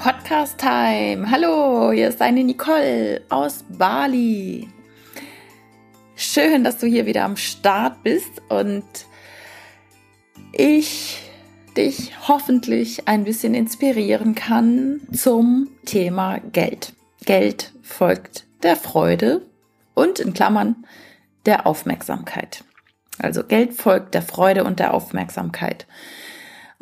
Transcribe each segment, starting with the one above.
Podcast Time. Hallo, hier ist deine Nicole aus Bali. Schön, dass du hier wieder am Start bist und ich dich hoffentlich ein bisschen inspirieren kann zum Thema Geld. Geld folgt der Freude und in Klammern der Aufmerksamkeit. Also Geld folgt der Freude und der Aufmerksamkeit.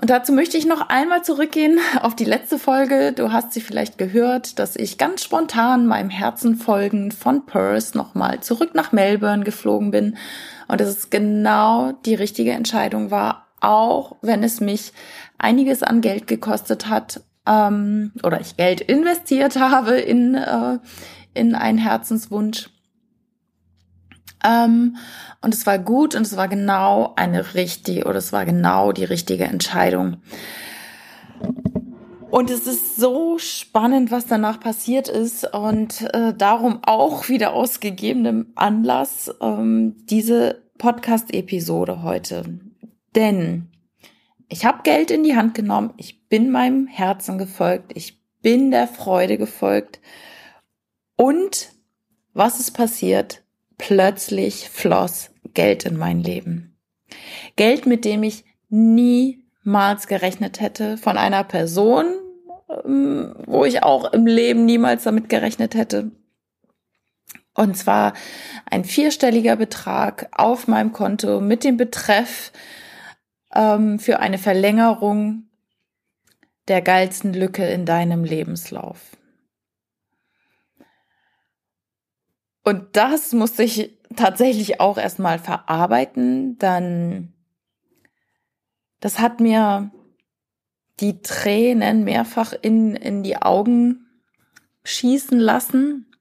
Und dazu möchte ich noch einmal zurückgehen auf die letzte Folge. Du hast sie vielleicht gehört, dass ich ganz spontan meinem Herzen folgend von Perth nochmal zurück nach Melbourne geflogen bin. Und dass es genau die richtige Entscheidung war, auch wenn es mich einiges an Geld gekostet hat ähm, oder ich Geld investiert habe in, äh, in einen Herzenswunsch. Ähm, und es war gut und es war genau eine richtige oder es war genau die richtige Entscheidung. Und es ist so spannend, was danach passiert ist und äh, darum auch wieder aus gegebenem Anlass ähm, diese Podcast-Episode heute. Denn ich habe Geld in die Hand genommen, ich bin meinem Herzen gefolgt, ich bin der Freude gefolgt und was ist passiert? Plötzlich floss Geld in mein Leben. Geld, mit dem ich niemals gerechnet hätte, von einer Person, ähm, wo ich auch im Leben niemals damit gerechnet hätte. Und zwar ein vierstelliger Betrag auf meinem Konto mit dem Betreff ähm, für eine Verlängerung der geilsten Lücke in deinem Lebenslauf. Und das musste ich tatsächlich auch erstmal verarbeiten. Dann, das hat mir die Tränen mehrfach in, in die Augen schießen lassen.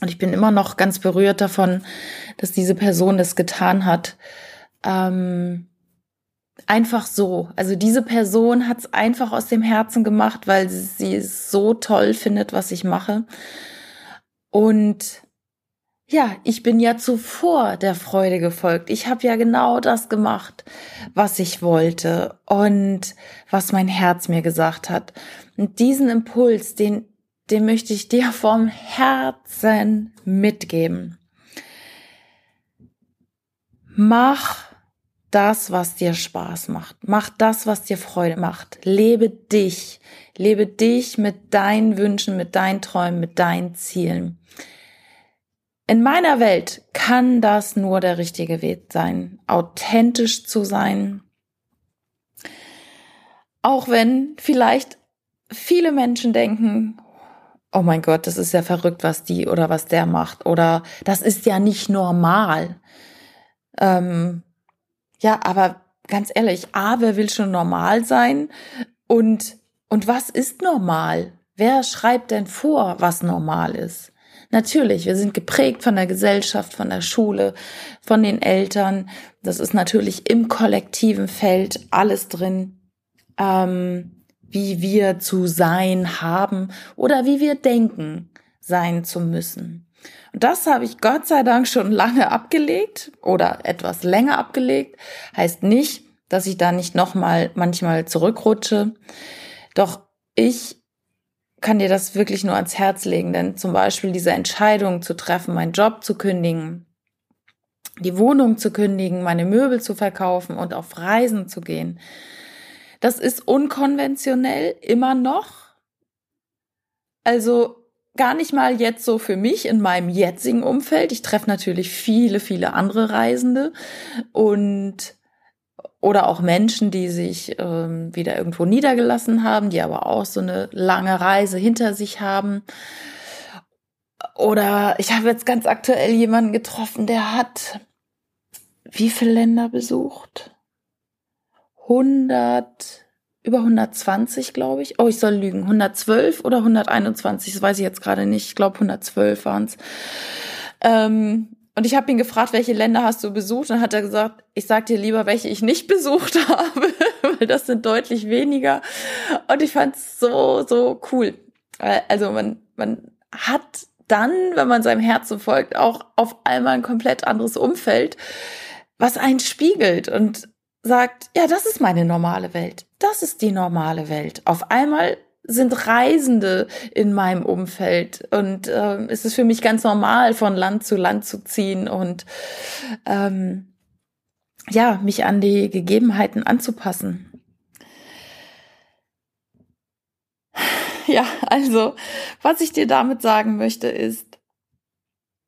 Und ich bin immer noch ganz berührt davon, dass diese Person das getan hat. Ähm, einfach so. Also diese Person hat es einfach aus dem Herzen gemacht, weil sie es so toll findet, was ich mache. Und ja, ich bin ja zuvor der Freude gefolgt. Ich habe ja genau das gemacht, was ich wollte und was mein Herz mir gesagt hat. Und diesen Impuls, den, den möchte ich dir vom Herzen mitgeben. Mach das, was dir Spaß macht. Mach das, was dir Freude macht. Lebe dich. Lebe dich mit deinen Wünschen, mit deinen Träumen, mit deinen Zielen. In meiner Welt kann das nur der richtige Weg sein, authentisch zu sein. Auch wenn vielleicht viele Menschen denken, oh mein Gott, das ist ja verrückt, was die oder was der macht. Oder das ist ja nicht normal. Ähm, ja, aber ganz ehrlich, A, wer will schon normal sein? Und, und was ist normal? Wer schreibt denn vor, was normal ist? Natürlich, wir sind geprägt von der Gesellschaft, von der Schule, von den Eltern. Das ist natürlich im kollektiven Feld alles drin, ähm, wie wir zu sein haben oder wie wir denken, sein zu müssen. Und das habe ich Gott sei Dank schon lange abgelegt oder etwas länger abgelegt. Heißt nicht, dass ich da nicht nochmal manchmal zurückrutsche. Doch ich kann dir das wirklich nur ans Herz legen, denn zum Beispiel diese Entscheidung zu treffen, meinen Job zu kündigen, die Wohnung zu kündigen, meine Möbel zu verkaufen und auf Reisen zu gehen, das ist unkonventionell immer noch. Also gar nicht mal jetzt so für mich in meinem jetzigen Umfeld. Ich treffe natürlich viele, viele andere Reisende und oder auch Menschen, die sich ähm, wieder irgendwo niedergelassen haben, die aber auch so eine lange Reise hinter sich haben. Oder ich habe jetzt ganz aktuell jemanden getroffen, der hat wie viele Länder besucht? 100, über 120, glaube ich. Oh, ich soll lügen. 112 oder 121, das weiß ich jetzt gerade nicht. Ich glaube 112 waren es. Ähm, und ich habe ihn gefragt, welche Länder hast du besucht? Und hat er gesagt, ich sag dir lieber, welche ich nicht besucht habe, weil das sind deutlich weniger. Und ich fand's so, so cool. Also man, man hat dann, wenn man seinem Herzen folgt, auch auf einmal ein komplett anderes Umfeld, was einen spiegelt und sagt, ja, das ist meine normale Welt. Das ist die normale Welt. Auf einmal sind Reisende in meinem Umfeld und äh, es ist für mich ganz normal, von Land zu Land zu ziehen und ähm, ja, mich an die Gegebenheiten anzupassen. Ja, also, was ich dir damit sagen möchte, ist,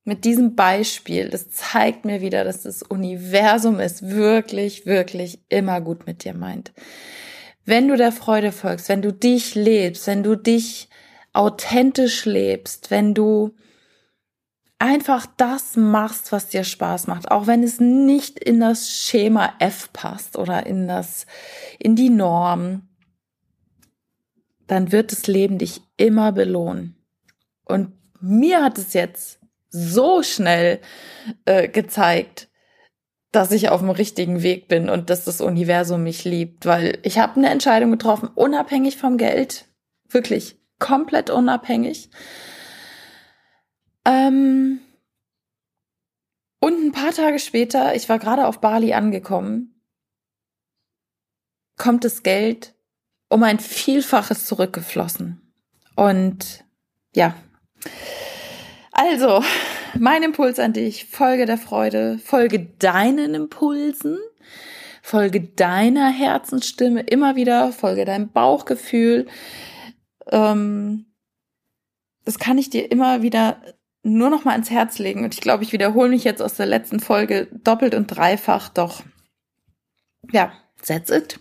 mit diesem Beispiel, das zeigt mir wieder, dass das Universum es wirklich, wirklich immer gut mit dir meint. Wenn du der Freude folgst, wenn du dich lebst, wenn du dich authentisch lebst, wenn du einfach das machst, was dir Spaß macht, auch wenn es nicht in das Schema F passt oder in das, in die Norm, dann wird das Leben dich immer belohnen. Und mir hat es jetzt so schnell äh, gezeigt, dass ich auf dem richtigen Weg bin und dass das Universum mich liebt, weil ich habe eine Entscheidung getroffen, unabhängig vom Geld, wirklich komplett unabhängig. Ähm, und ein paar Tage später, ich war gerade auf Bali angekommen, kommt das Geld um ein Vielfaches zurückgeflossen. Und ja, also, mein Impuls an dich, folge der Freude, folge deinen Impulsen, folge deiner Herzensstimme immer wieder, folge deinem Bauchgefühl. Ähm, das kann ich dir immer wieder nur noch mal ans Herz legen. Und ich glaube, ich wiederhole mich jetzt aus der letzten Folge doppelt und dreifach. Doch, ja, that's it.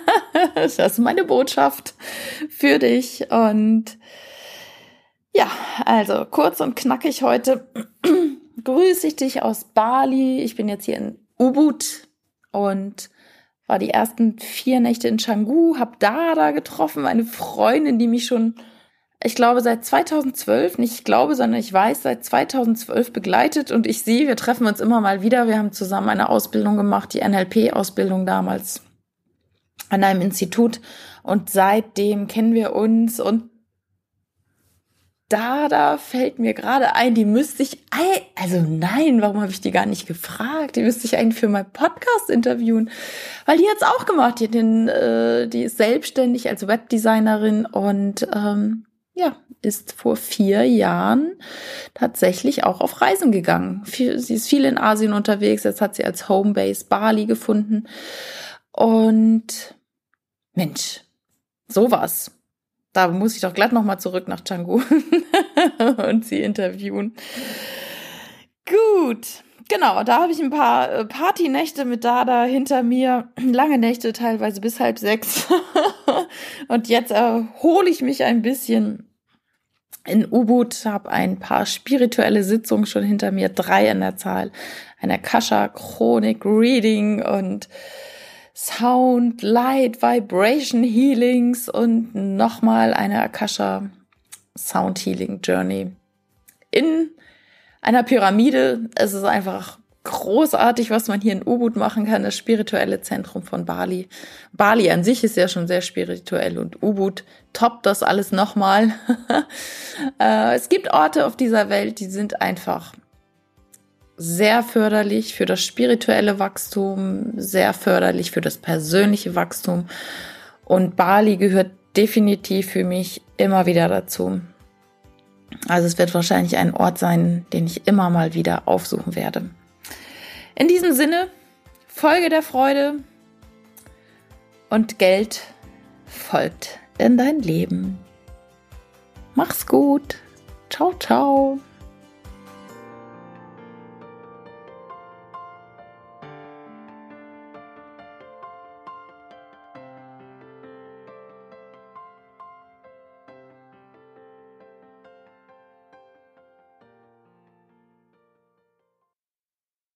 das ist meine Botschaft für dich. Und ja, also kurz und knackig heute grüße ich dich aus Bali. Ich bin jetzt hier in Ubud und war die ersten vier Nächte in Canggu, hab Dada getroffen, eine Freundin, die mich schon ich glaube, seit 2012, nicht ich glaube, sondern ich weiß, seit 2012 begleitet und ich sehe, wir treffen uns immer mal wieder. Wir haben zusammen eine Ausbildung gemacht, die NLP-Ausbildung damals an einem Institut und seitdem kennen wir uns und da, da fällt mir gerade ein, die müsste ich, also nein, warum habe ich die gar nicht gefragt? Die müsste ich eigentlich für mein Podcast interviewen, weil die hat's auch gemacht. Die, den, äh, die ist selbstständig als Webdesignerin und ähm, ja, ist vor vier Jahren tatsächlich auch auf Reisen gegangen. Sie ist viel in Asien unterwegs. Jetzt hat sie als Homebase Bali gefunden. Und Mensch, sowas. Da muss ich doch glatt nochmal zurück nach Canggu und sie interviewen. Gut. Genau, da habe ich ein paar äh, Partynächte mit Dada hinter mir. Lange Nächte, teilweise bis halb sechs. und jetzt erhole ich mich ein bisschen in Ubud, habe ein paar spirituelle Sitzungen schon hinter mir, drei in der Zahl. Eine Akasha Chronik Reading und Sound, Light, Vibration Healings und nochmal eine Akasha Sound Healing Journey in einer Pyramide. Es ist einfach großartig, was man hier in Ubud machen kann, das spirituelle Zentrum von Bali. Bali an sich ist ja schon sehr spirituell und Ubud toppt das alles nochmal. Äh, es gibt Orte auf dieser Welt, die sind einfach sehr förderlich für das spirituelle Wachstum, sehr förderlich für das persönliche Wachstum. Und Bali gehört definitiv für mich immer wieder dazu. Also es wird wahrscheinlich ein Ort sein, den ich immer mal wieder aufsuchen werde. In diesem Sinne, Folge der Freude und Geld folgt in dein Leben. Mach's gut. Ciao, ciao.